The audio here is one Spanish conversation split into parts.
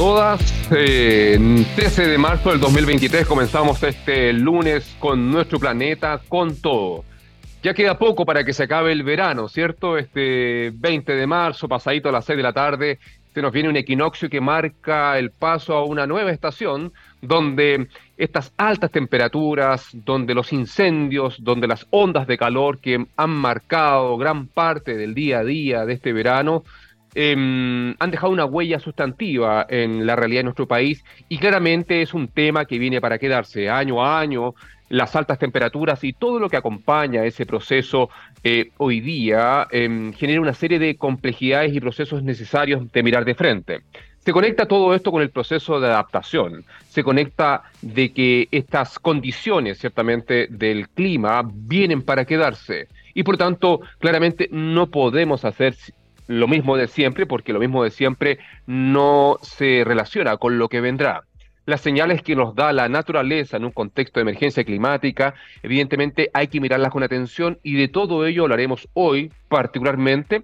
todas. Eh, 13 de marzo del 2023 comenzamos este lunes con nuestro planeta, con todo. Ya queda poco para que se acabe el verano, ¿cierto? Este 20 de marzo, pasadito a las 6 de la tarde, se nos viene un equinoccio que marca el paso a una nueva estación donde estas altas temperaturas, donde los incendios, donde las ondas de calor que han marcado gran parte del día a día de este verano, Em, han dejado una huella sustantiva en la realidad de nuestro país y claramente es un tema que viene para quedarse año a año. Las altas temperaturas y todo lo que acompaña ese proceso eh, hoy día em, genera una serie de complejidades y procesos necesarios de mirar de frente. Se conecta todo esto con el proceso de adaptación, se conecta de que estas condiciones, ciertamente, del clima vienen para quedarse y por tanto, claramente no podemos hacer lo mismo de siempre, porque lo mismo de siempre no se relaciona con lo que vendrá. Las señales que nos da la naturaleza en un contexto de emergencia climática, evidentemente hay que mirarlas con atención y de todo ello hablaremos hoy particularmente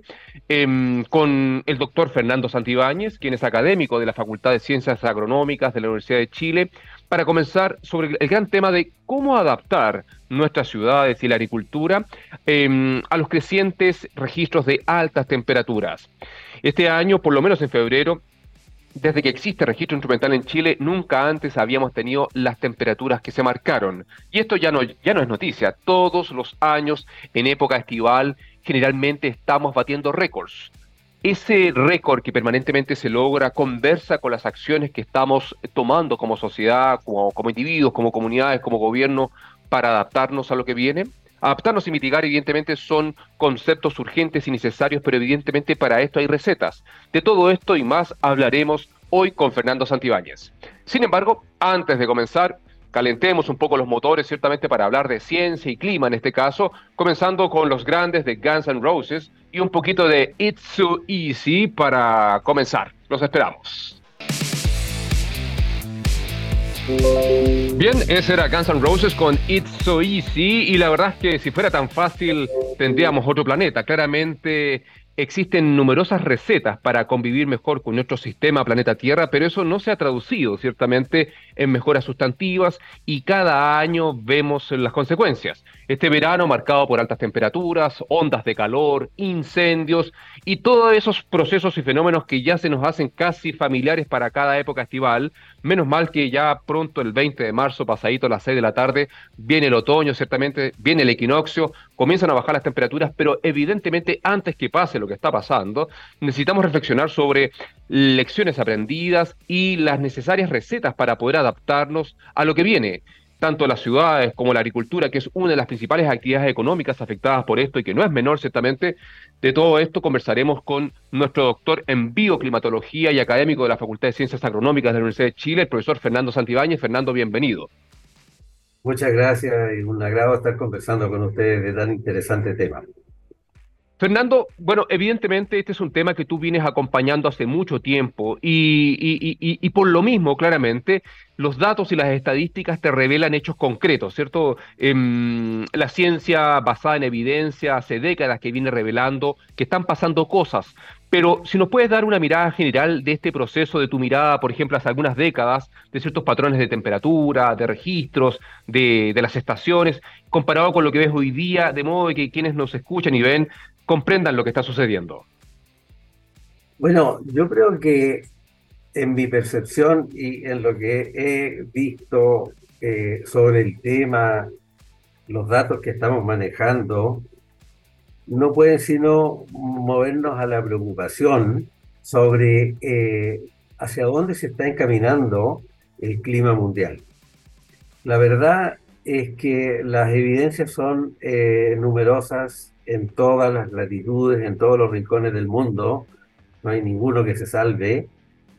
em, con el doctor Fernando Santibáñez, quien es académico de la Facultad de Ciencias Agronómicas de la Universidad de Chile, para comenzar sobre el gran tema de cómo adaptar nuestras ciudades y la agricultura em, a los crecientes registros de altas temperaturas. Este año, por lo menos en febrero, desde que existe registro instrumental en Chile, nunca antes habíamos tenido las temperaturas que se marcaron. Y esto ya no, es noticia. Todos los años, en época estival, generalmente estamos batiendo récords ese récord que permanentemente se logra conversa con las acciones que estamos tomando como sociedad, como, individuos, como comunidades, como gobierno, para adaptarnos a lo que viene. Adaptarnos y mitigar, evidentemente, son conceptos urgentes y necesarios, pero evidentemente para esto hay recetas. De todo esto y más hablaremos hoy con Fernando Santibáñez. Sin embargo, antes de comenzar, calentemos un poco los motores, ciertamente para hablar de ciencia y clima en este caso, comenzando con los grandes de Guns N' Roses y un poquito de It's So Easy para comenzar. Los esperamos. Bien, ese era Guns N' Roses con It's So Easy y la verdad es que si fuera tan fácil tendríamos otro planeta. Claramente existen numerosas recetas para convivir mejor con nuestro sistema planeta Tierra, pero eso no se ha traducido ciertamente en mejoras sustantivas y cada año vemos las consecuencias. Este verano marcado por altas temperaturas, ondas de calor, incendios y todos esos procesos y fenómenos que ya se nos hacen casi familiares para cada época estival. Menos mal que ya pronto el 20 de marzo, pasadito a las 6 de la tarde, viene el otoño, ciertamente viene el equinoccio, comienzan a bajar las temperaturas, pero evidentemente antes que pase lo que está pasando, necesitamos reflexionar sobre lecciones aprendidas y las necesarias recetas para poder adaptarnos a lo que viene tanto las ciudades como la agricultura, que es una de las principales actividades económicas afectadas por esto y que no es menor ciertamente, de todo esto conversaremos con nuestro doctor en bioclimatología y académico de la Facultad de Ciencias Agronómicas de la Universidad de Chile, el profesor Fernando Santibáñez. Fernando, bienvenido. Muchas gracias y un agrado estar conversando con ustedes de tan interesante tema. Fernando, bueno, evidentemente este es un tema que tú vienes acompañando hace mucho tiempo y, por lo mismo, claramente, los datos y las estadísticas te revelan hechos concretos, ¿cierto? Em, la ciencia basada en evidencia hace décadas que viene revelando que están pasando cosas, pero si nos puedes dar una mirada general de este proceso, de tu mirada, por ejemplo, hace algunas décadas, de ciertos patrones de temperatura, de registros, de, de las estaciones, comparado con lo que ves hoy día, de modo que quienes nos escuchan y ven comprendan lo que está sucediendo? Bueno, yo creo que en mi percepción y en lo que he visto eh, sobre el tema, los datos que estamos manejando, no pueden sino movernos a la preocupación sobre eh, hacia dónde se está encaminando el clima mundial. La verdad es que las evidencias son eh, numerosas en todas las latitudes, en todos los rincones del mundo, no hay ninguno que se salve,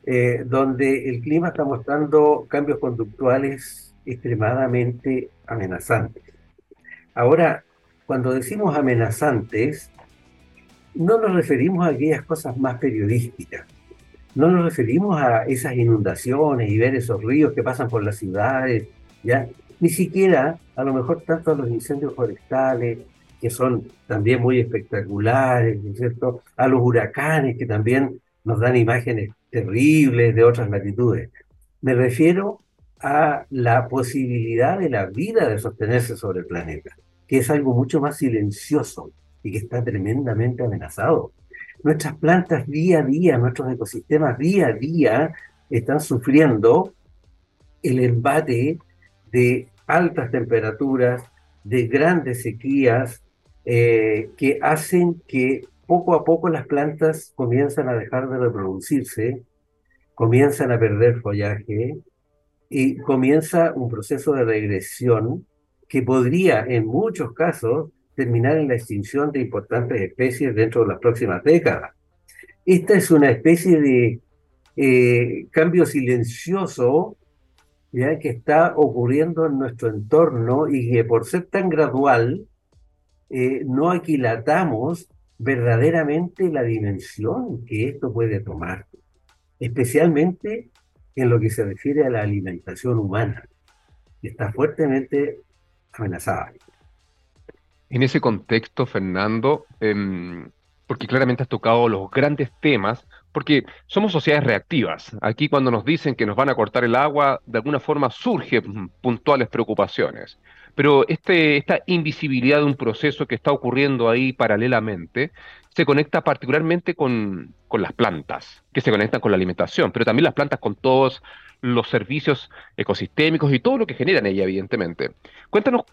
eh, donde el clima está mostrando cambios conductuales extremadamente amenazantes. Ahora, cuando decimos amenazantes, no nos referimos a aquellas cosas más periodísticas, no nos referimos a esas inundaciones y ver esos ríos que pasan por las ciudades, ¿ya? ni siquiera a lo mejor tanto a los incendios forestales, que son también muy espectaculares, ¿no es cierto? A los huracanes que también nos dan imágenes terribles de otras latitudes. Me refiero a la posibilidad de la vida de sostenerse sobre el planeta, que es algo mucho más silencioso y que está tremendamente amenazado. Nuestras plantas día a día, nuestros ecosistemas día a día están sufriendo el embate de altas temperaturas, de grandes sequías, eh, que hacen que poco a poco las plantas comienzan a dejar de reproducirse, comienzan a perder follaje y comienza un proceso de regresión que podría en muchos casos terminar en la extinción de importantes especies dentro de las próximas décadas. Esta es una especie de eh, cambio silencioso ¿ya? que está ocurriendo en nuestro entorno y que por ser tan gradual eh, no aquilatamos verdaderamente la dimensión que esto puede tomar, especialmente en lo que se refiere a la alimentación humana, que está fuertemente amenazada. En ese contexto, Fernando, em, porque claramente has tocado los grandes temas, porque somos sociedades reactivas. Aquí cuando nos dicen que nos van a cortar el agua, de alguna forma surgen puntuales preocupaciones. Pero este, esta invisibilidad de un proceso que está ocurriendo ahí paralelamente se conecta particularmente con, con las plantas, que se conectan con la alimentación, pero también las plantas con todos los servicios ecosistémicos y todo lo que generan ella, evidentemente. Cuéntanos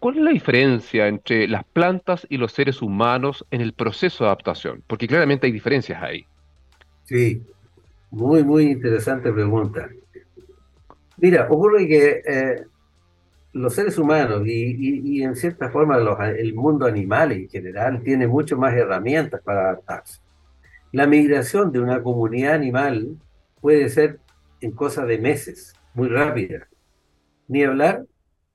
¿Cuál es la diferencia entre las plantas y los seres humanos en el proceso de adaptación? Porque claramente hay diferencias ahí. Sí, muy, muy interesante pregunta. Mira, ocurre que eh, los seres humanos y, en cierta forma el mundo animal en general tiene mucho más herramientas para adaptarse. La migración de una comunidad animal puede ser en cosa de meses, muy rápida. Ni hablar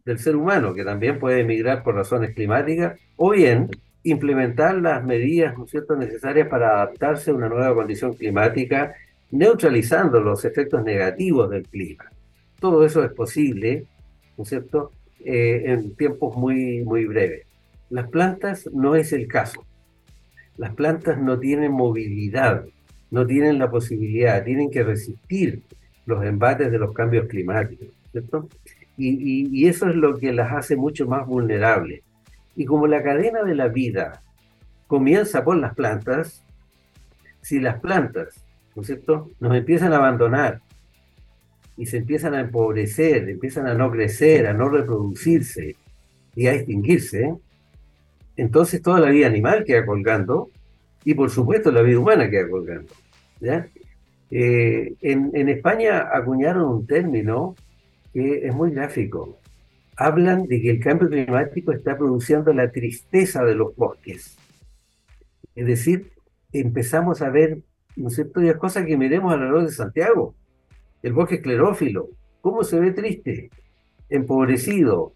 del ser humano, que también puede emigrar por razones climáticas, o bien implementar las medidas ¿no cierto? necesarias para adaptarse a una nueva condición climática, neutralizando los efectos negativos del clima. Todo eso es posible, ¿no cierto?, eh, en tiempos muy, muy breves. Las plantas no es el caso. Las plantas no tienen movilidad, no tienen la posibilidad, tienen que resistir los embates de los cambios climáticos, ¿cierto? Y, eso es lo que las hace mucho más vulnerables. Y como la cadena de la vida comienza por las plantas, si las plantas, ¿no es cierto?, nos empiezan a abandonar y se empiezan a empobrecer, empiezan a no crecer, a no reproducirse y a extinguirse, entonces toda la vida animal queda colgando y por supuesto la vida humana queda colgando. ¿ya? Eh, en, en España acuñaron un término que es muy gráfico. Hablan de que el cambio climático está produciendo la tristeza de los bosques. Es decir, empezamos a ver, ¿no es cierto?, cosas que miremos alrededor de Santiago. El bosque esclerófilo, ¿cómo se ve triste? Empobrecido,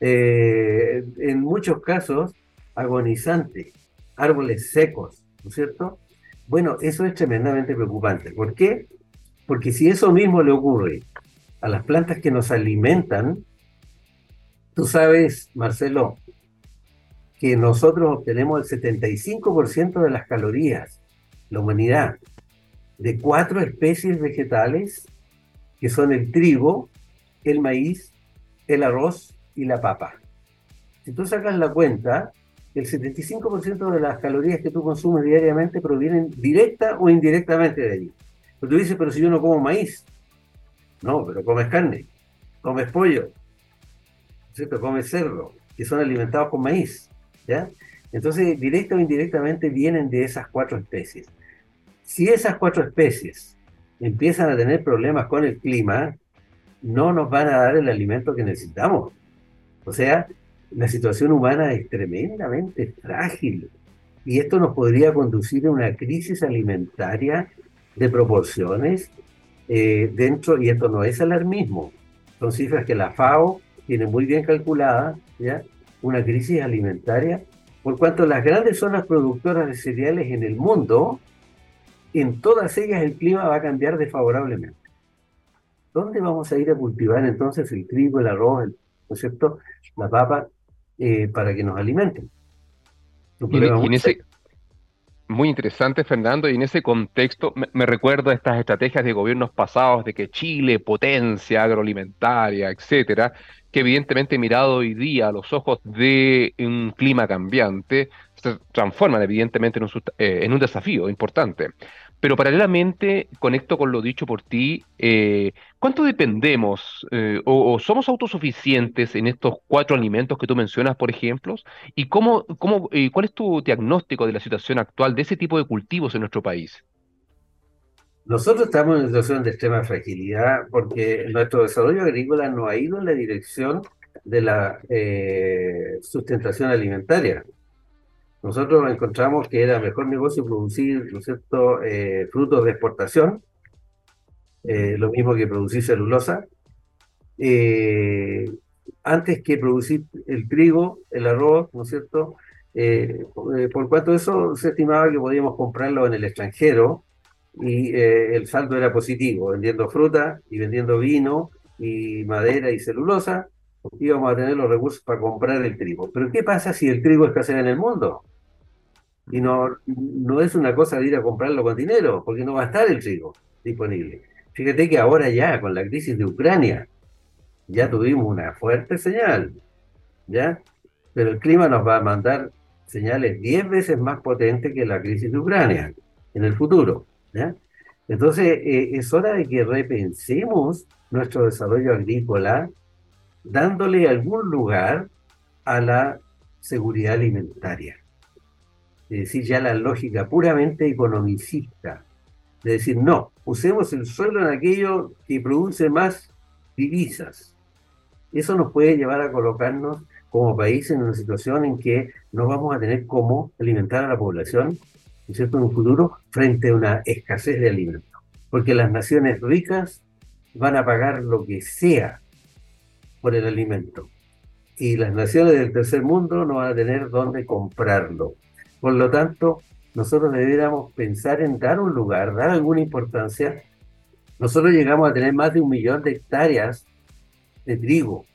eh, en muchos casos agonizante, árboles secos, ¿no es cierto? Bueno, eso es tremendamente preocupante. ¿Por qué? Porque si eso mismo le ocurre a las plantas que nos alimentan, tú sabes, Marcelo, que nosotros obtenemos el 75% de las calorías, la humanidad, de cuatro especies vegetales, que son el trigo, el maíz, el arroz y la papa. Si tú sacas la cuenta, el 75% de las calorías que tú consumes diariamente provienen directa o indirectamente de allí. Pero tú dices, pero si yo no como maíz, no, pero comes carne, comes pollo, ¿cierto? Comes cerdo, que son alimentados con maíz, ¿ya? Entonces, directa o indirectamente vienen de esas cuatro especies. Si esas cuatro especies empiezan a tener problemas con el clima, no nos van a dar el alimento que necesitamos. O sea, la situación humana es tremendamente frágil y esto nos podría conducir a una crisis alimentaria de proporciones eh, dentro, y esto no es alarmismo, son cifras que la FAO tiene muy bien calculadas, ¿ya? una crisis alimentaria, por cuanto las grandes zonas productoras de cereales en el mundo, en todas ellas el clima va a cambiar desfavorablemente. ¿Dónde vamos a ir a cultivar entonces el trigo, el arroz, el, ¿no es cierto? la papa, eh, para que nos alimenten? Muy interesante, Fernando, y en ese contexto me, me recuerdo a estas estrategias de gobiernos pasados de que Chile, potencia agroalimentaria, etcétera, que evidentemente mirado hoy día a los ojos de un clima cambiante, se transforman evidentemente en un, eh, en un desafío importante. Pero paralelamente, conecto con lo dicho por ti, eh, ¿cuánto dependemos eh, o, somos autosuficientes en estos cuatro alimentos que tú mencionas, por ejemplo? ¿Y cómo, cómo, eh, cuál es tu diagnóstico de la situación actual de ese tipo de cultivos en nuestro país? Nosotros estamos en una situación de extrema fragilidad porque nuestro desarrollo agrícola no ha ido en la dirección de la eh, sustentación alimentaria. Nosotros encontramos que era mejor negocio producir, ¿no cierto?, eh, frutos de exportación, eh, lo mismo que producir celulosa, eh, antes que producir el trigo, el arroz, ¿no es cierto? Por cuanto eso se estimaba que podíamos comprarlo en el extranjero y el saldo era positivo, vendiendo fruta y vendiendo vino y madera y celulosa, íbamos a tener los recursos para comprar el trigo. Pero ¿qué pasa si el trigo escasea en el mundo? Y no, no es una cosa de ir a comprarlo con dinero, porque no va a estar el trigo disponible. Fíjate que ahora ya, con la crisis de Ucrania, ya tuvimos una fuerte señal, ¿ya? Pero el clima nos va a mandar señales 10 veces más potentes que la crisis de Ucrania en el futuro, ¿ya? Entonces, eh, es hora de que repensemos nuestro desarrollo agrícola, dándole algún lugar a la seguridad alimentaria. Es decir, ya la lógica puramente economicista, de decir, no, usemos el suelo en aquello que produce más divisas. Eso nos puede llevar a colocarnos como país en una situación en que no vamos a tener cómo alimentar a la población, ¿no cierto?, en un futuro frente a una escasez de alimentos. Porque las naciones ricas van a pagar lo que sea por el alimento. Y las naciones del tercer mundo no van a tener dónde comprarlo. Por lo tanto, nosotros deberíamos pensar en dar un lugar, dar alguna importancia. Nosotros llegamos a tener más de un millón de hectáreas de trigo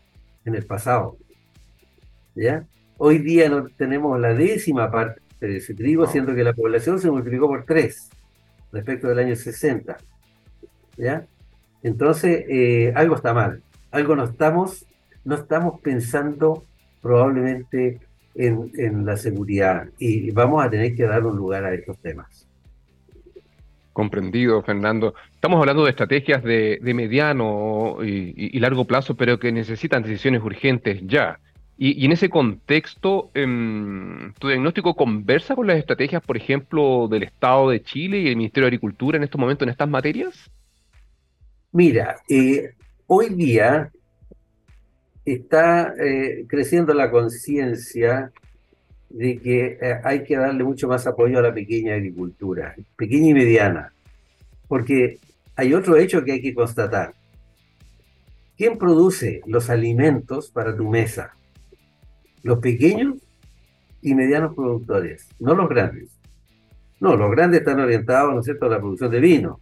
en el pasado. ¿ya? Hoy día no tenemos la décima parte de ese trigo, No. siendo que la población se multiplicó por tres respecto del año 60. ¿ya? Entonces, eh, algo está mal. Algo no estamos, no estamos pensando probablemente en, en la seguridad y vamos a tener que dar un lugar a estos temas. Comprendido, Fernando. Estamos hablando de estrategias de, de mediano y, largo plazo, pero que necesitan decisiones urgentes ya. Y, y en ese contexto, em, ¿tu diagnóstico conversa con las estrategias, por ejemplo, del Estado de Chile y el Ministerio de Agricultura en estos momentos en estas materias? Mira, eh, hoy día está eh, creciendo la conciencia de que eh, hay que darle mucho más apoyo a la pequeña agricultura, pequeña y mediana, porque hay otro hecho que hay que constatar. ¿Quién produce los alimentos para tu mesa? Los pequeños y medianos productores, no los grandes. No, los grandes están orientados, ¿no es a la producción de vino,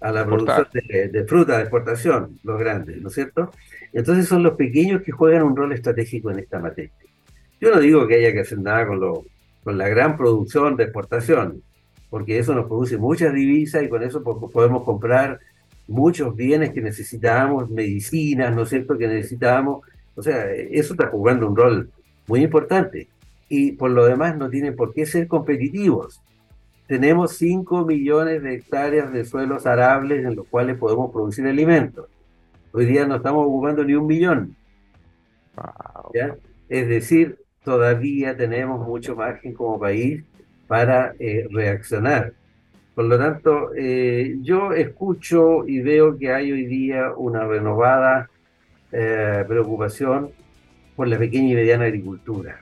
a la producción de, de fruta de exportación, los grandes, ¿no es cierto? Entonces son los pequeños que juegan un rol estratégico en esta materia. Yo no digo que haya que hacer nada con, lo, con la gran producción de exportación, porque eso nos produce muchas divisas y con eso po- podemos comprar muchos bienes que necesitamos, medicinas, ¿no es cierto?, que necesitamos. O sea, eso está jugando un rol muy importante. Y por lo demás no tienen por qué ser competitivos. Tenemos 5 millones de hectáreas de suelos arables en los cuales podemos producir alimentos. Hoy día no estamos ocupando ni un millón. Wow. ¿ya? Es decir, todavía tenemos mucho margen como país para eh, reaccionar. Por lo tanto, eh, yo escucho y veo que hay hoy día una renovada eh, preocupación por la pequeña y mediana agricultura.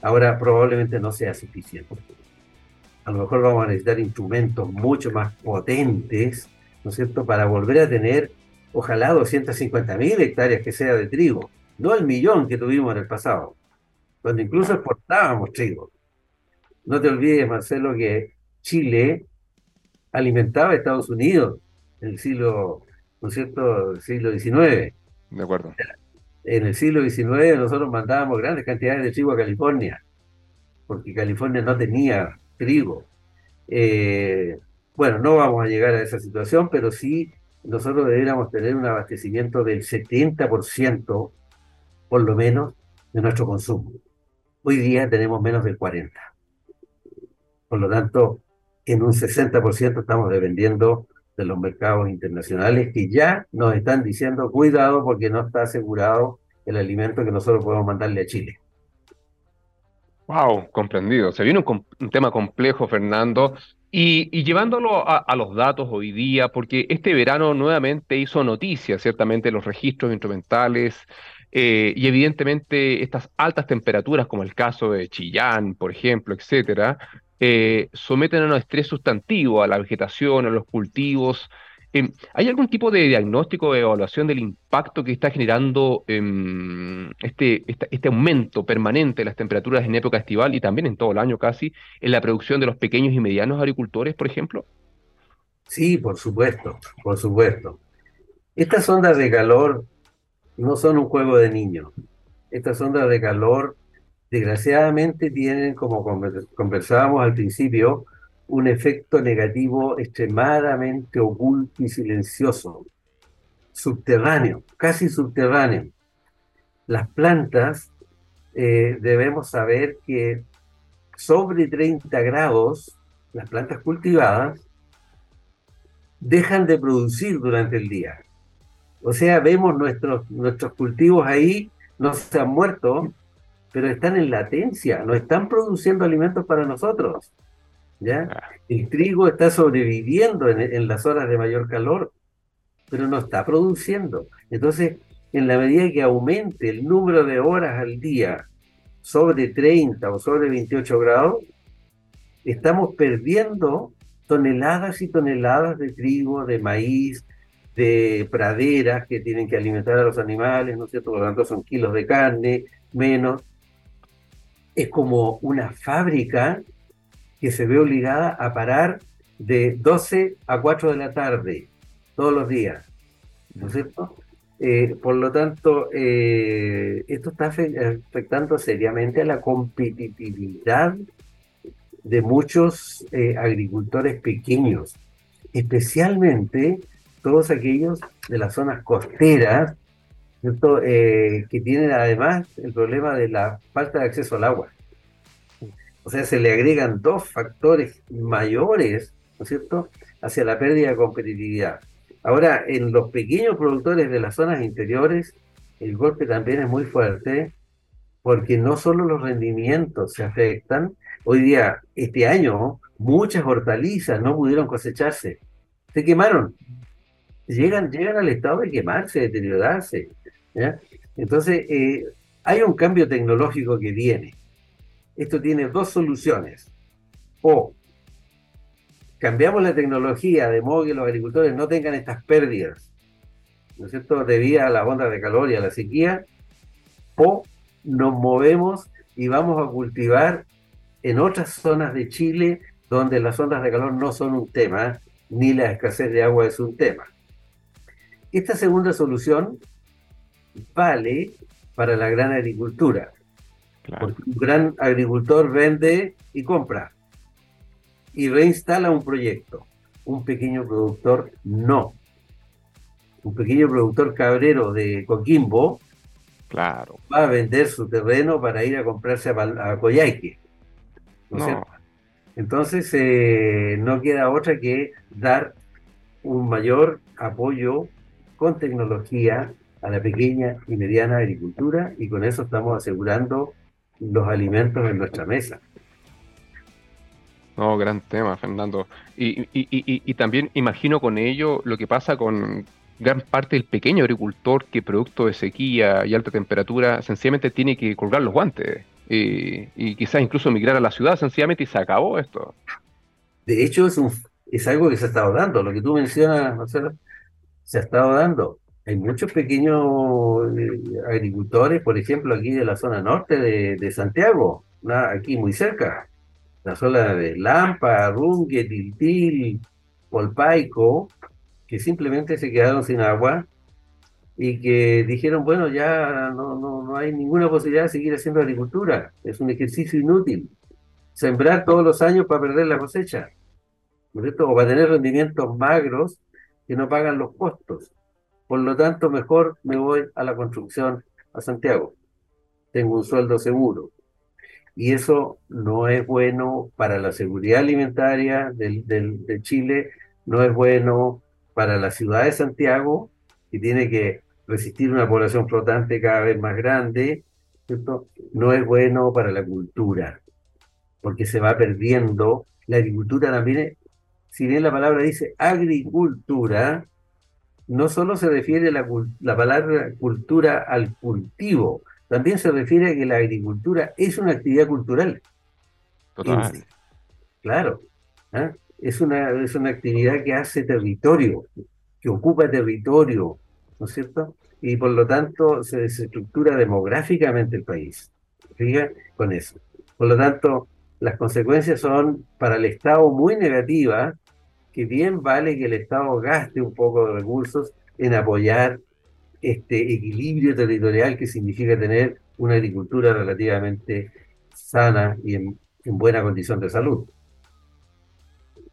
Ahora probablemente no sea suficiente. A lo mejor vamos a necesitar instrumentos mucho más potentes, ¿no es cierto?, para volver a tener, ojalá, 250 mil hectáreas que sea de trigo, no el millón que tuvimos en el pasado, cuando incluso exportábamos trigo. No te olvides, Marcelo, que Chile alimentaba a Estados Unidos en el siglo, ¿no es cierto?, el siglo XIX. De acuerdo. En el siglo XIX nosotros mandábamos grandes cantidades de trigo a California, porque California no tenía trigo. Eh, bueno, no vamos a llegar a esa situación, pero sí nosotros deberíamos tener un abastecimiento del 70%, por lo menos, de nuestro consumo. Hoy día tenemos menos del 40%. Por lo tanto, en un 60% estamos dependiendo de los mercados internacionales que ya nos están diciendo cuidado porque no está asegurado el alimento que nosotros podemos mandarle a Chile. Wow, comprendido. Se viene un, tema complejo, Fernando, y, llevándolo a, los datos hoy día, porque este verano nuevamente hizo noticia, ciertamente, los registros instrumentales eh, y evidentemente estas altas temperaturas, como el caso de Chillán, por ejemplo, etcétera, eh, someten a un estrés sustantivo a la vegetación, a los cultivos. Em, ¿Hay algún tipo de diagnóstico o evaluación del impacto que está generando em, este, este, aumento permanente de las temperaturas en época estival y también en todo el año casi en la producción de los pequeños y medianos agricultores, por ejemplo? Sí, por supuesto, por supuesto. Estas ondas de calor no son un juego de niños. Estas ondas de calor desgraciadamente tienen, como conversábamos al principio, un efecto negativo extremadamente oculto y silencioso, subterráneo, casi subterráneo. Las plantas, eh, debemos saber que sobre 30 grados, las plantas cultivadas, dejan de producir durante el día. O sea, vemos nuestros, nuestros cultivos ahí, no se han muerto, pero están en latencia, no están produciendo alimentos para nosotros. ¿Ya? Ah. El trigo está sobreviviendo en, las horas de mayor calor, pero no está produciendo. Entonces, en la medida que aumente el número de horas al día sobre 30 o sobre 28 grados, estamos perdiendo toneladas y toneladas de trigo, de maíz, de praderas que tienen que alimentar a los animales, ¿no es cierto? Por lo tanto, son kilos de carne menos es como una fábrica que se ve obligada a parar de 12 a 4 de la tarde todos los días. ¿No es cierto? Eh, por lo tanto, eh, esto está afectando seriamente a la competitividad de muchos eh, agricultores pequeños, especialmente todos aquellos de las zonas costeras eh, que tienen además el problema de la falta de acceso al agua. O sea, se le agregan dos factores mayores, ¿no es cierto?, hacia la pérdida de competitividad. Ahora, en los pequeños productores de las zonas interiores, el golpe también es muy fuerte, porque no solo los rendimientos se afectan, hoy día, este año, muchas hortalizas no pudieron cosecharse, se quemaron, llegan, llegan al estado de quemarse, de deteriorarse. Entonces, eh, hay un cambio tecnológico que viene. Esto tiene dos soluciones. O cambiamos la tecnología de modo que los agricultores no tengan estas pérdidas, ¿no es cierto?, debido a la onda de calor y a la sequía, o nos movemos y vamos a cultivar en otras zonas de Chile donde las ondas de calor no son un tema, ni la escasez de agua es un tema. Esta segunda solución vale para la gran agricultura. Porque un gran agricultor vende y compra y reinstala un proyecto. Un pequeño productor no. Un pequeño productor cabrero de Coquimbo claro. va a vender su terreno para ir a comprarse a, a Coyhaique. Entonces eh, no queda otra que dar un mayor apoyo con tecnología a la pequeña y mediana agricultura y con eso estamos asegurando los alimentos en nuestra mesa. No, gran tema, Fernando. Y, y, también imagino con ello lo que pasa con gran parte del pequeño agricultor que producto de sequía y alta temperatura sencillamente tiene que colgar los guantes y, quizás incluso emigrar a la ciudad sencillamente y se acabó esto. De hecho, es, un, es algo que se ha estado dando. Lo que tú mencionas, Marcelo, se ha estado dando. Hay muchos pequeños eh, agricultores, por ejemplo, aquí de la zona norte de, Santiago, aquí muy cerca, la zona de Lampa, Rungue, Tiltil, Polpaico, que simplemente se quedaron sin agua y que dijeron, bueno, ya no, no, no hay ninguna posibilidad de seguir haciendo agricultura, es un ejercicio inútil. Sembrar todos los años para perder la cosecha. ¿no O para tener rendimientos magros que no pagan los costos. Por lo tanto, mejor me voy a la construcción a Santiago. Tengo un sueldo seguro. Y eso no es bueno para la seguridad alimentaria del, de Chile, no es bueno para la ciudad de Santiago, que tiene que resistir una población flotante cada vez más grande, no es bueno para la cultura, porque se va perdiendo. La agricultura también, si bien la palabra dice agricultura, no solo se refiere la, la palabra cultura al cultivo, también se refiere a que la agricultura es una actividad cultural. Total. Claro. ¿ah? Es, una, es una actividad que hace territorio, que ocupa territorio, ¿no es cierto? Y por lo tanto se desestructura demográficamente el país. Fija con eso. Por lo tanto, las consecuencias son para el Estado muy negativas, que bien vale que el Estado gaste un poco de recursos en apoyar este equilibrio territorial que significa tener una agricultura relativamente sana y en, buena condición de salud.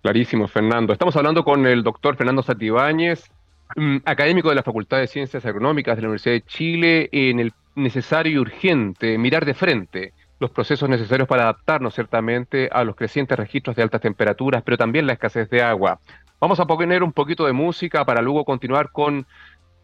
Clarísimo, Fernando. Estamos hablando con el doctor Fernando Satibáñez, mm, académico de la Facultad de Ciencias Agronómicas de la Universidad de Chile, en el necesario y urgente mirar de frente los procesos necesarios para adaptarnos ciertamente a los crecientes registros de altas temperaturas, pero también la escasez de agua. Vamos a poner un poquito de música para luego continuar con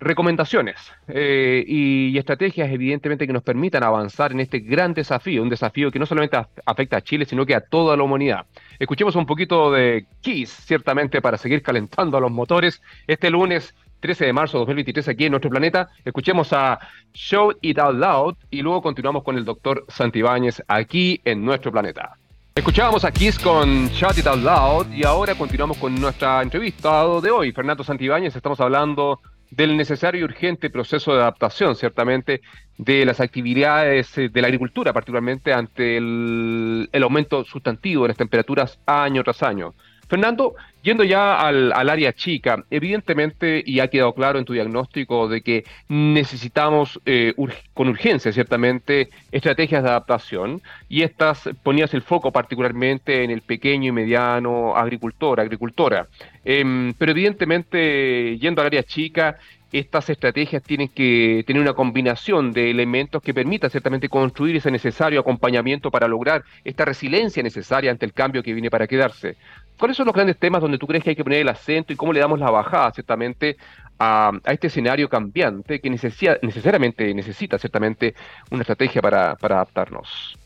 recomendaciones eh, y, estrategias evidentemente que nos permitan avanzar en este gran desafío, un desafío que no solamente afecta a Chile, sino que a toda la humanidad. Escuchemos un poquito de Kiss, ciertamente para seguir calentando a los motores. Este lunes 13 de marzo de 2023 aquí en nuestro planeta, escuchemos a Show It Out Loud y luego continuamos con el doctor Santibáñez aquí en nuestro planeta. Escuchábamos a Kiss con Shout It Out Loud y ahora continuamos con nuestra entrevista de hoy. Fernando Santibáñez, estamos hablando del necesario y urgente proceso de adaptación, ciertamente, de las actividades eh, de la agricultura, particularmente ante el, aumento sustantivo de las temperaturas año tras año. Fernando, yendo ya al, área chica, evidentemente, y ha quedado claro en tu diagnóstico de que necesitamos eh, con urgencia, ciertamente, estrategias de adaptación, y estas ponías el foco particularmente en el pequeño y mediano agricultor, agricultora. Em, pero evidentemente, yendo al área chica, estas estrategias tienen que tener una combinación de elementos que permita ciertamente construir ese necesario acompañamiento para lograr esta resiliencia necesaria ante el cambio que viene para quedarse. ¿Cuáles son los grandes temas donde tú crees que hay que poner el acento y cómo le damos la bajada ciertamente a, este escenario cambiante que necesariamente necesita ciertamente una estrategia para, adaptarnos?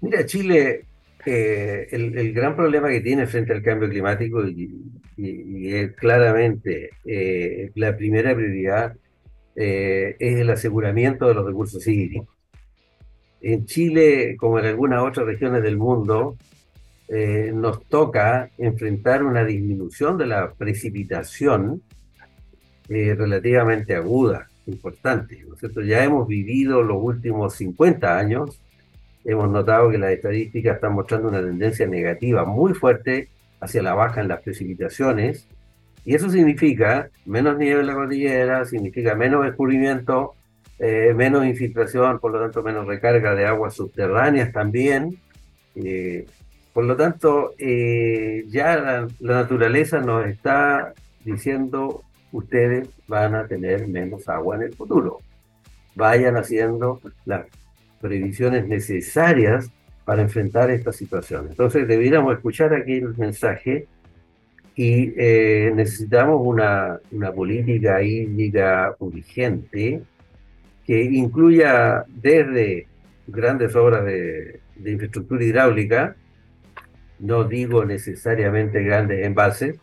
Mira, Chile, eh, el, gran problema que tiene frente al cambio climático y, es claramente eh, la primera prioridad eh, es el aseguramiento de los recursos hídricos. En Chile, como en algunas otras regiones del mundo, eh, nos toca enfrentar una disminución de la precipitación eh, relativamente aguda, importante. ¿no es cierto? Ya hemos vivido los últimos 50 años, hemos notado que las estadísticas están mostrando una tendencia negativa muy fuerte hacia la baja en las precipitaciones, y eso significa menos nieve en la cordillera, significa menos escurrimiento, eh, menos infiltración, por lo tanto menos recarga de aguas subterráneas también. Por lo tanto, eh, ya la, naturaleza nos está diciendo, ustedes van a tener menos agua en el futuro. Vayan haciendo las previsiones necesarias para enfrentar esta situación. Entonces, debiéramos escuchar aquí el mensaje y eh, necesitamos una, política hídrica urgente que incluya desde grandes obras de infraestructura hidráulica, no digo necesariamente grandes embalses,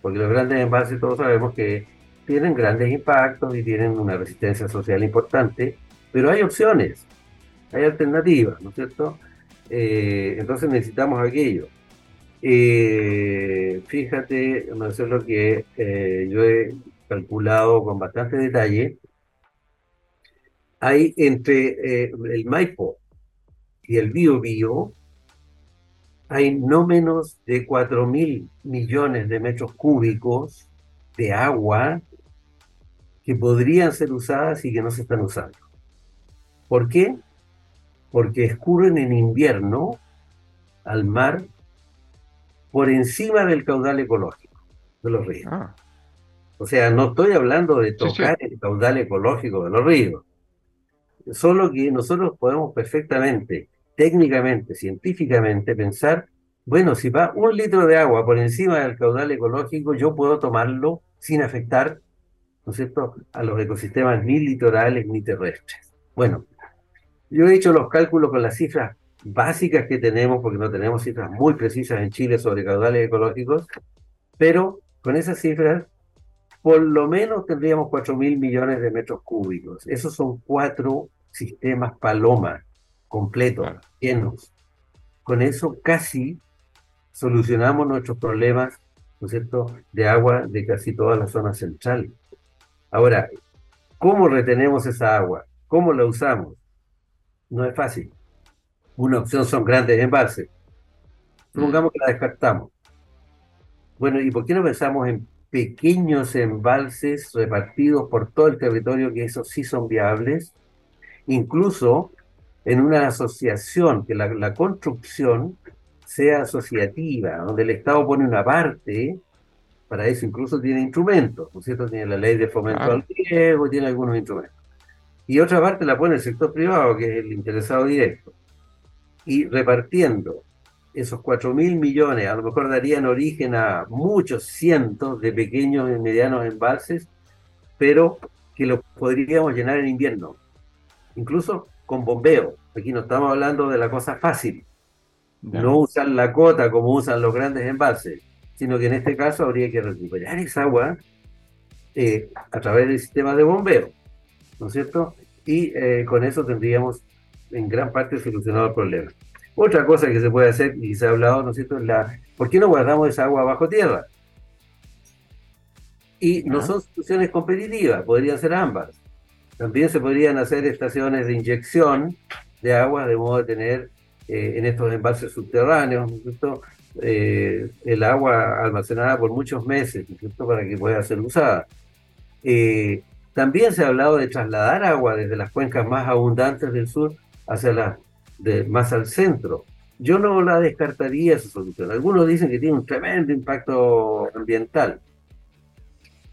porque los grandes embalses todos sabemos que tienen grandes impactos y tienen una resistencia social importante, pero hay opciones, hay alternativas, ¿no es cierto? Eh, entonces necesitamos aquello. Eh, fíjate, no sé lo que eh, yo he calculado con bastante detalle. Hay entre el Maipo y el Bio Bio hay no menos de 4 mil millones de metros cúbicos de agua que podrían ser usadas y que no se están usando. ¿Por qué? Porque escurren en invierno al mar por encima del caudal ecológico de los ríos. Ah. O sea, no estoy hablando de tocar el caudal ecológico de los ríos. Solo que nosotros podemos perfectamente, técnicamente, científicamente, pensar, bueno, si va un litro de agua por encima del caudal ecológico, yo puedo tomarlo sin afectar, ¿no es cierto?, a los ecosistemas ni litorales ni terrestres. Bueno, yo he hecho los cálculos con las cifras básicas que tenemos, porque no tenemos cifras muy precisas en Chile sobre caudales ecológicos, pero con esas cifras por lo menos tendríamos 4 mil millones de metros cúbicos. Esos son cuatro sistemas paloma completos, llenos. Con eso casi solucionamos nuestros problemas, ¿no es cierto?, de agua de casi toda la zona central. Ahora, ¿cómo retenemos esa agua? ¿Cómo la usamos? No es fácil. Una opción son grandes embalses. Supongamos que la descartamos. Bueno, ¿y por qué no pensamos en pequeños embalses repartidos por todo el territorio, que esos sí son viables? Incluso en una asociación, que la, construcción sea asociativa, donde el Estado pone una parte, para eso incluso tiene instrumentos, ¿no es cierto? Tiene la ley de fomento al riego, tiene algunos instrumentos. Y otra parte la pone el sector privado, que es el interesado directo. Y repartiendo esos 4 mil millones, a lo mejor darían origen a muchos cientos de pequeños y medianos embalses, pero que los podríamos llenar en invierno, incluso con bombeo. Aquí no estamos hablando de la cosa fácil, no usan la cota como usan los grandes embalses, sino que en este caso habría que recuperar esa agua eh, a través del sistema de bombeo, ¿no es cierto? Y eh, con eso tendríamos en gran parte solucionado el problema. Otra cosa que se puede hacer, y se ha hablado, ¿no es cierto?, es la, ¿por qué no guardamos esa agua bajo tierra? Y no son soluciones competitivas, podrían ser ambas. También se podrían hacer estaciones de inyección de agua, de modo de tener eh, en estos embalses subterráneos, ¿no es cierto?, eh, el agua almacenada por muchos meses, ¿no es cierto?, para que pueda ser usada. Eh, también se ha hablado de trasladar agua desde las cuencas más abundantes del sur hacia la de, más al centro. Yo no la descartaría esa solución. Algunos dicen que tiene un tremendo impacto ambiental.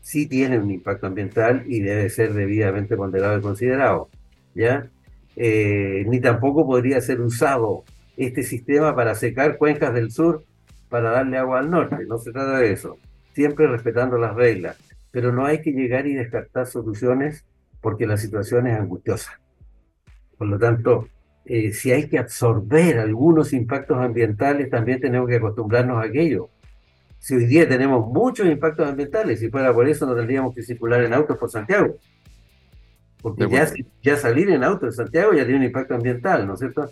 Sí tiene un impacto ambiental y debe ser debidamente ponderado y considerado. ¿ya? Eh, ni tampoco podría ser usado este sistema para secar cuencas del sur para darle agua al norte. No se trata de eso. Siempre respetando las reglas. Pero no hay que llegar y descartar soluciones porque la situación es angustiosa. Por lo tanto, eh, si hay que absorber algunos impactos ambientales, también tenemos que acostumbrarnos a aquello. Si hoy día tenemos muchos impactos ambientales, si fuera por eso no tendríamos que circular en autos por Santiago. Porque ya, ya salir en auto de Santiago ya tiene un impacto ambiental, ¿no es cierto?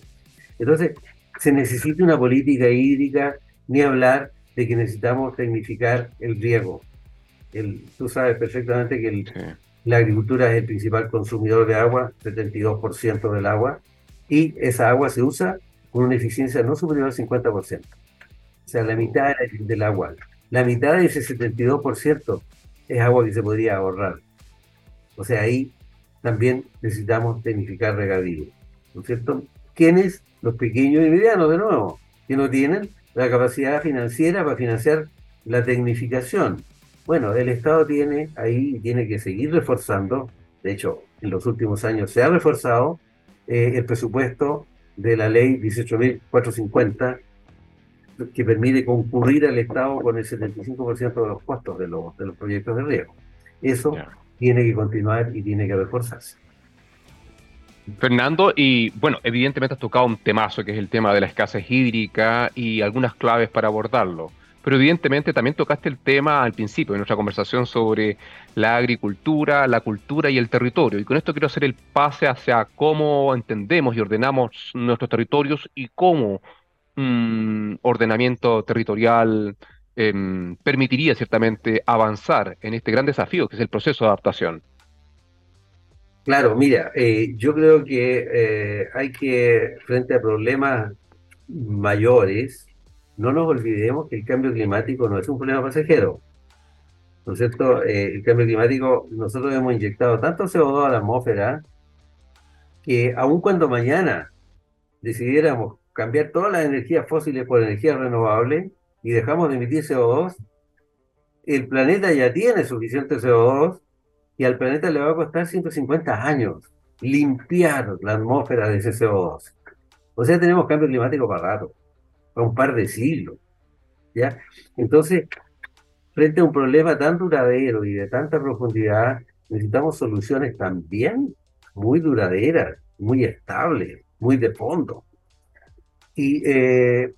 Entonces, se necesita una política hídrica, ni hablar de que necesitamos tecnificar el riego. El, tú sabes perfectamente que el, la agricultura es el principal consumidor de agua, 72% del agua, y esa agua se usa con una eficiencia no superior al 50%. O sea, la mitad del agua. La mitad de ese 72% es agua que se podría ahorrar. O sea, ahí también necesitamos tecnificar regadío. ¿No es cierto? ¿Quiénes? Los pequeños y medianos, de nuevo, que no tienen la capacidad financiera para financiar la tecnificación. Bueno, el Estado tiene ahí, tiene que seguir reforzando, de hecho, en los últimos años se ha reforzado eh, el presupuesto de la ley 18.450, que permite concurrir al Estado con el 75% de los costos de los, de los proyectos de riego. Eso tiene que continuar y tiene que reforzarse. Fernando, y bueno, evidentemente has tocado un temazo que es el tema de la escasez hídrica y algunas claves para abordarlo pero evidentemente también tocaste el tema al principio de nuestra conversación sobre la agricultura, la cultura y el territorio. Y con esto quiero hacer el pase hacia cómo entendemos y ordenamos nuestros territorios y cómo un ordenamiento territorial em, permitiría ciertamente avanzar en este gran desafío que es el proceso de adaptación. Claro, mira, eh, yo creo que eh, hay que, frente a problemas mayores, no nos olvidemos que el cambio climático no es un problema pasajero. ¿No es cierto? Eh, el cambio climático, nosotros hemos inyectado tanto CO2 a la atmósfera que aun cuando mañana decidiéramos cambiar todas las energías fósiles por energías renovables, y dejamos de emitir CO2, el planeta ya tiene suficiente CO2 y al planeta le va a costar 150 años limpiar la atmósfera de ese CO2. O sea, tenemos cambio climático para rato, para un par de siglos. ¿ya? Entonces, frente a un problema tan duradero y de tanta profundidad, necesitamos soluciones también muy duraderas, muy estables, muy de fondo. Y eh,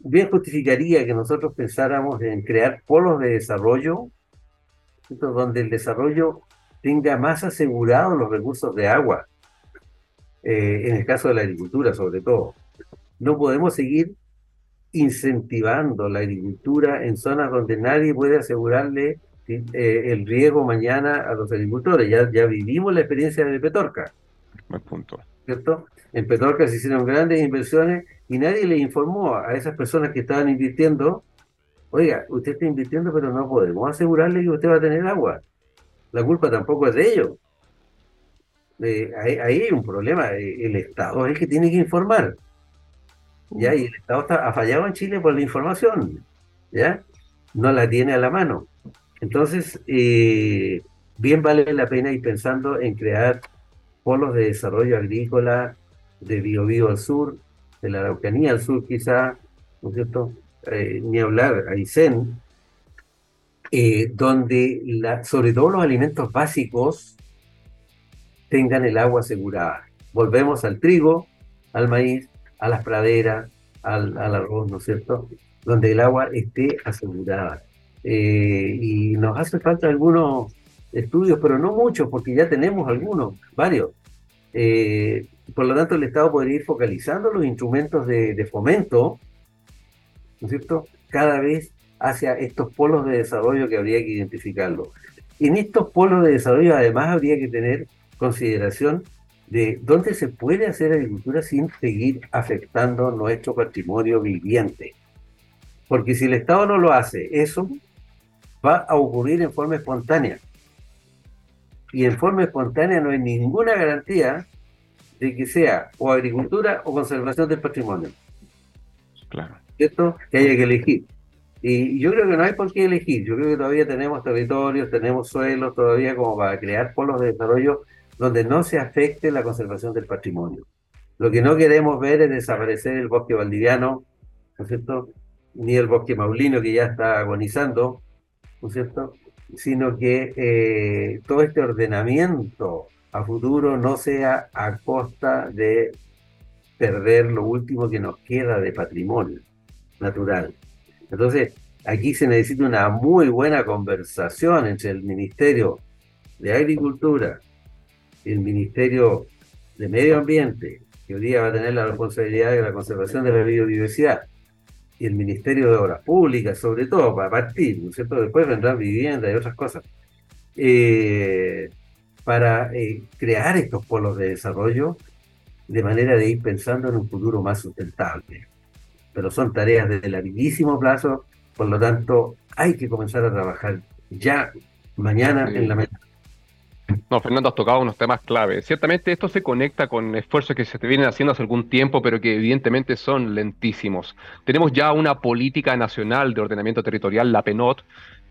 bien justificaría que nosotros pensáramos en crear polos de desarrollo, donde el desarrollo tenga más asegurados los recursos de agua, eh, en el caso de la agricultura sobre todo. No podemos seguir incentivando la agricultura en zonas donde nadie puede asegurarle eh, el riego mañana a los agricultores. Ya, ya vivimos la experiencia de Petorca. Buen punto. ¿Cierto? En Petorca se hicieron grandes inversiones y nadie le informó a esas personas que estaban invirtiendo, oiga, usted está invirtiendo pero no podemos asegurarle que usted va a tener agua. La culpa tampoco es de ellos. Eh, ahí, hay un problema. Eh, el Estado es el que tiene que informar. ¿Ya? Y el Estado está, ha fallado en Chile por la información, ¿ya? No la tiene a la mano. Entonces, eh, bien vale la pena ir pensando en crear polos de desarrollo agrícola de Biobío al sur, de la Araucanía al sur quizá, ¿no es cierto? Eh, ni hablar, Aysén, eh, donde la, sobre todo los alimentos básicos tengan el agua asegurada. Volvemos al trigo, al maíz, a las praderas, al, arroz, ¿no es cierto? Donde el agua esté asegurada. Eh, y nos hace falta algunos estudios, pero no muchos, porque ya tenemos algunos, varios. Eh, por lo tanto, el Estado podría ir focalizando los instrumentos de, fomento, ¿no es cierto?, cada vez hacia estos polos de desarrollo que habría que identificarlo. En estos polos de desarrollo, además, habría que tener consideración de dónde se puede hacer agricultura sin seguir afectando nuestro patrimonio viviente. Porque si el Estado no lo hace, eso va a ocurrir en forma espontánea. Y en forma espontánea no hay ninguna garantía de que sea o agricultura o conservación del patrimonio. Claro. ¿Cierto? Que haya que elegir. Y yo creo que no hay por qué elegir. Yo creo que todavía tenemos territorios, tenemos suelos todavía como para crear polos de desarrollo donde no se afecte la conservación del patrimonio. Lo que no queremos ver es desaparecer el bosque valdiviano, ¿no es cierto? Ni el bosque maulino que ya está agonizando, ¿no es cierto? Sino que eh, todo este ordenamiento a futuro no sea a costa de perder lo último que nos queda de patrimonio natural. Entonces, aquí se necesita una muy buena conversación entre el Ministerio de Agricultura, el Ministerio de Medio Ambiente, que hoy día va a tener la responsabilidad de la conservación de la biodiversidad, y el Ministerio de Obras Públicas, sobre todo, para partir, ¿no es cierto? Después vendrán viviendas y otras cosas. Eh, para eh, crear estos polos de desarrollo de manera de ir pensando en un futuro más sustentable. Pero son tareas de larguísimo plazo, por lo tanto, hay que comenzar a trabajar ya mañana en la meta no, Fernando, has tocado unos temas clave. Ciertamente esto se conecta con esfuerzos que se vienen haciendo hace algún tiempo, pero que evidentemente son lentísimos. Tenemos ya una política nacional de ordenamiento territorial, la PENOT,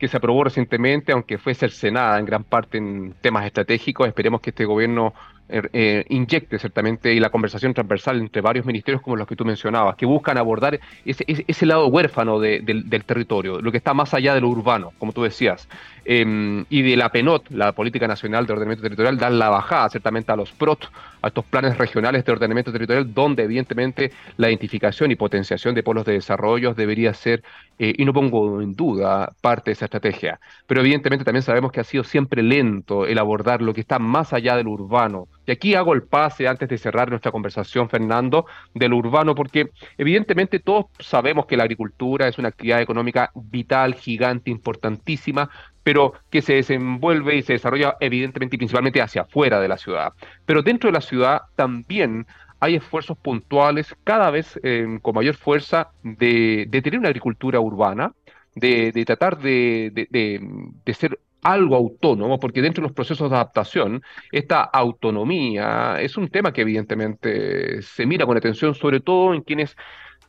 que se aprobó recientemente, aunque fue cercenada en gran parte en temas estratégicos. Esperemos que este gobierno Er, eh, inyecte ciertamente y la conversación transversal entre varios ministerios como los que tú mencionabas, que buscan abordar ese, ese, lado huérfano del, territorio, lo que está más allá de lo urbano, como tú decías. Em, y de la PENOT, la Política Nacional de Ordenamiento Territorial, dar la bajada ciertamente a los PROT, a estos planes regionales de ordenamiento territorial, donde evidentemente la identificación y potenciación de polos de desarrollo debería ser, eh, y no pongo en duda, parte de esa estrategia. Pero evidentemente también sabemos que ha sido siempre lento el abordar lo que está más allá del urbano, y aquí hago el pase antes de cerrar nuestra conversación, Fernando, del urbano, porque evidentemente todos sabemos que la agricultura es una actividad económica vital, gigante, importantísima, pero que se desenvuelve y se desarrolla evidentemente y principalmente hacia afuera de la ciudad. Pero dentro de la ciudad también hay esfuerzos puntuales cada vez eh, con mayor fuerza de, tener una agricultura urbana, de, tratar de, de, ser algo autónomo, porque dentro de los procesos de adaptación, esta autonomía es un tema que evidentemente se mira con atención, sobre todo en quienes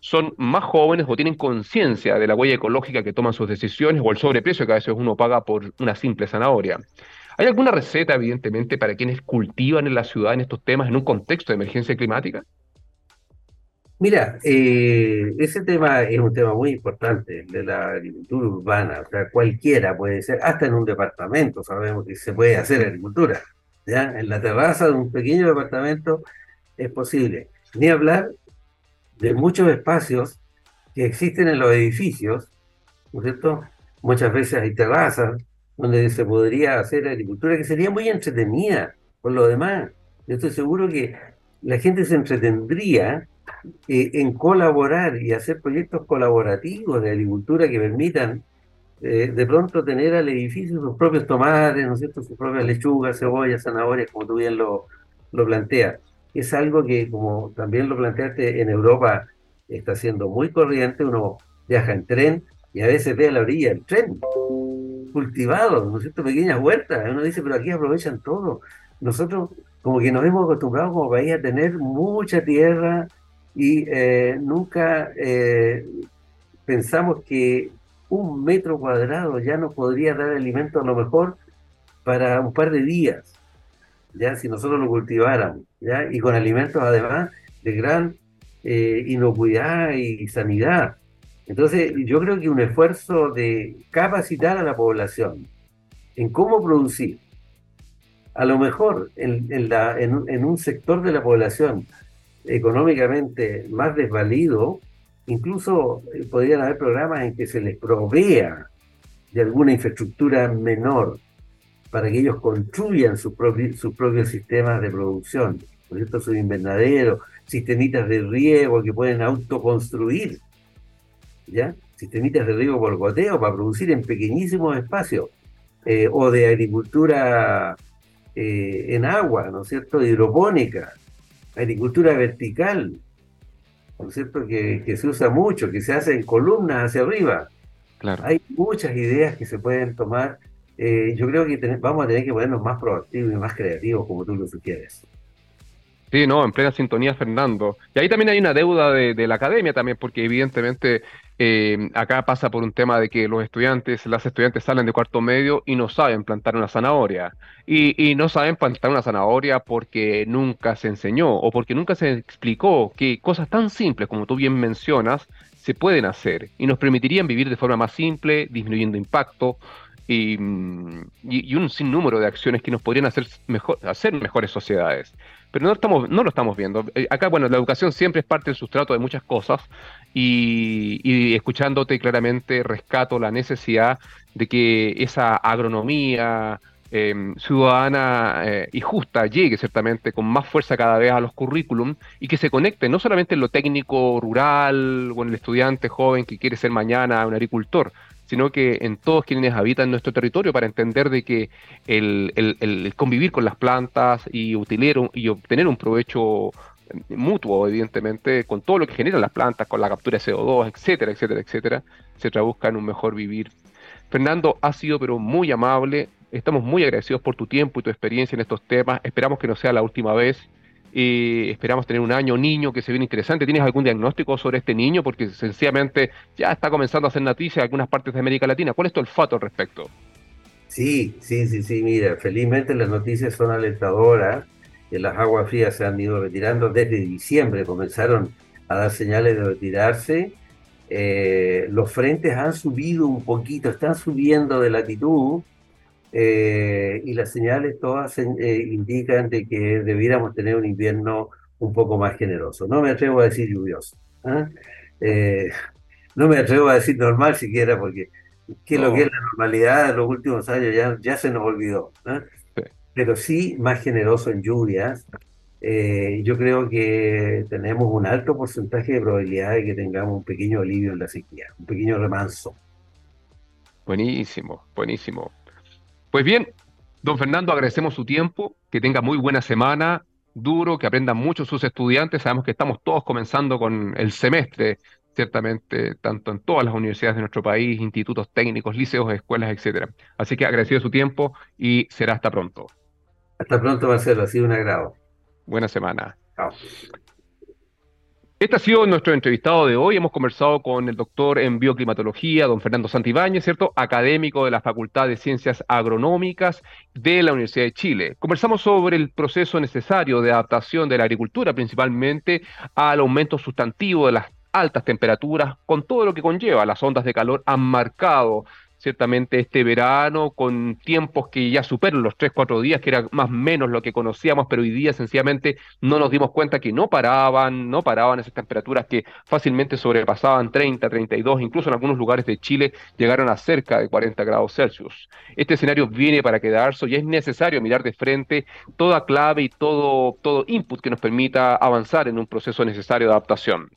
son más jóvenes o tienen conciencia de la huella ecológica que toman sus decisiones o el sobreprecio que a veces uno paga por una simple zanahoria. ¿Hay alguna receta, evidentemente, para quienes cultivan en la ciudad en estos temas en un contexto de emergencia climática? Mira, eh, ese tema es un tema muy importante de la agricultura urbana, o sea, cualquiera puede ser, hasta en un departamento sabemos que se puede hacer agricultura, ¿ya? En la terraza de un pequeño departamento es posible. Ni hablar de muchos espacios que existen en los edificios, ¿no es cierto? Muchas veces hay terrazas donde se podría hacer agricultura que sería muy entretenida por lo demás. Yo estoy seguro que la gente se entretendría eh, en colaborar y hacer proyectos colaborativos de agricultura que permitan eh, de pronto tener al edificio sus propios tomates, ¿no cierto? sus propias lechugas, cebollas, zanahorias, como tú bien lo, lo planteas. Es algo que, como también lo planteaste, en Europa está siendo muy corriente, uno viaja en tren y a veces ve a la orilla el tren cultivado, ¿no es cierto? Pequeñas huertas, uno dice, pero aquí aprovechan todo. Nosotros como que nos hemos acostumbrado como país a tener mucha tierra, y eh, nunca eh, pensamos que un metro cuadrado ya nos podría dar alimento a lo mejor para un par de días, ya si nosotros lo cultiváramos, ya y con alimentos además de gran eh, inocuidad y sanidad. Entonces, yo creo que un esfuerzo de capacitar a la población en cómo producir, a lo mejor en, en, en un sector de la población económicamente más desvalido, incluso eh, podrían haber programas en que se les provea de alguna infraestructura menor para que ellos construyan sus propios, sus propios sistemas de producción, por ejemplo, sus invernaderos, sistemitas de riego que pueden autoconstruir, ¿ya? Sistemitas de riego por goteo para producir en pequeñísimos espacios, eh, o de agricultura eh, en agua, ¿no es cierto?, hidropónica, agricultura vertical, ¿no es cierto? Que, se usa mucho, que se hace en columnas hacia arriba. Claro. Hay muchas ideas que se pueden tomar. Eh, yo creo que vamos a tener que ponernos más proactivos y más creativos, como tú lo sugieres. Sí, no, en plena sintonía, Fernando. Y ahí también hay una deuda de, la academia también, porque evidentemente eh, acá pasa por un tema de que los estudiantes, las estudiantes salen de cuarto medio y no saben plantar una zanahoria. Y, no saben plantar una zanahoria porque nunca se enseñó o porque nunca se explicó que cosas tan simples como tú bien mencionas se pueden hacer y nos permitirían vivir de forma más simple, disminuyendo impacto, y, y, un sinnúmero de acciones que nos podrían hacer, mejor, hacer mejores sociedades pero no, estamos, no lo estamos viendo. Eh, acá, bueno, la educación siempre es parte del sustrato de muchas cosas y, escuchándote claramente rescato la necesidad de que esa agronomía em, ciudadana eh, y justa llegue ciertamente con más fuerza cada vez a los currículum y que se conecte no solamente en lo técnico rural en el estudiante joven que quiere ser mañana un agricultor, sino que en todos quienes habitan nuestro territorio para entender de que el, convivir con las plantas y, y obtener un provecho mutuo, evidentemente, con todo lo que generan las plantas, con la captura de CO2, etcétera, etcétera, etcétera, se traduzca un mejor vivir. Fernando, ha sido pero muy amable, estamos muy agradecidos por tu tiempo y tu experiencia en estos temas, esperamos que no sea la última vez esperamos tener un año niño que se viene interesante. ¿Tienes algún diagnóstico sobre este niño? Porque sencillamente ya está comenzando a hacer noticias en algunas partes de América Latina. ¿Cuál es tu olfato al respecto? Sí, sí, sí, sí. Mira, felizmente las noticias son alentadoras. Que las aguas frías se han ido retirando desde diciembre. Comenzaron a dar señales de retirarse. Eh, los frentes han subido un poquito, están subiendo de latitud eh, y las señales todas eh, indican de que debiéramos tener un invierno un poco más generoso. No me atrevo a decir lluvioso. ¿ah? Eh, no me atrevo a decir normal siquiera porque que lo que es la normalidad de los últimos años ya, ya se nos olvidó. Pero sí más generoso en lluvias. yo creo que tenemos un alto porcentaje de probabilidad de que tengamos un pequeño alivio en la sequía, un pequeño remanso. Buenísimo, buenísimo. Pues bien, don Fernando, agradecemos su tiempo, que tenga muy buena semana, duro, que aprendan mucho sus estudiantes. Sabemos que estamos todos comenzando con el semestre, ciertamente, tanto en todas las universidades de nuestro país, institutos técnicos, liceos, escuelas, etcétera. Así que agradecido su tiempo y será hasta pronto. Hasta pronto, Marcelo, ha sido un agrado. Buena semana. Chao. Este ha sido nuestro entrevistado de hoy. Hemos conversado con el doctor en bioclimatología, don Fernando Santibáñez, ¿cierto? Académico de la Facultad de Ciencias Agronómicas de la Universidad de Chile. Conversamos sobre el proceso necesario de adaptación de la agricultura, principalmente al aumento sustantivo de las altas temperaturas, con todo lo que conlleva. Las ondas de calor han marcado ciertamente este verano con tiempos que ya superan los 3, 4 días, que era más o menos lo que conocíamos, pero hoy día sencillamente no nos dimos cuenta que no paraban, no paraban esas temperaturas que fácilmente sobrepasaban 30, 32, incluso en algunos lugares de Chile llegaron a cerca de 40 grados Celsius. Este escenario viene para quedarse y es necesario mirar de frente toda clave y todo, todo input que nos permita avanzar en un proceso necesario de adaptación.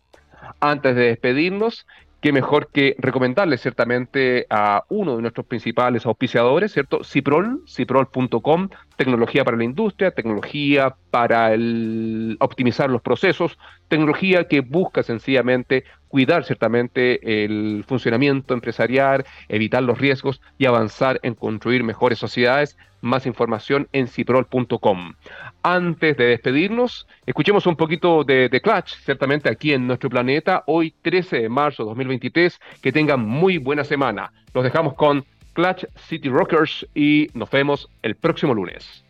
Antes de despedirnos, qué mejor que recomendarles ciertamente a uno de nuestros principales auspiciadores, ¿cierto? Ciprol, ciprol.com, tecnología para la industria, tecnología para el, optimizar los procesos, tecnología que busca sencillamente cuidar ciertamente el funcionamiento empresarial, evitar los riesgos y avanzar en construir mejores sociedades. Más información en ciprol.com. Antes de despedirnos, escuchemos un poquito de, de Clutch, ciertamente aquí en nuestro planeta, hoy 13 de marzo de 2023. Que tengan muy buena semana. Los dejamos con Clutch City Rockers y nos vemos el próximo lunes.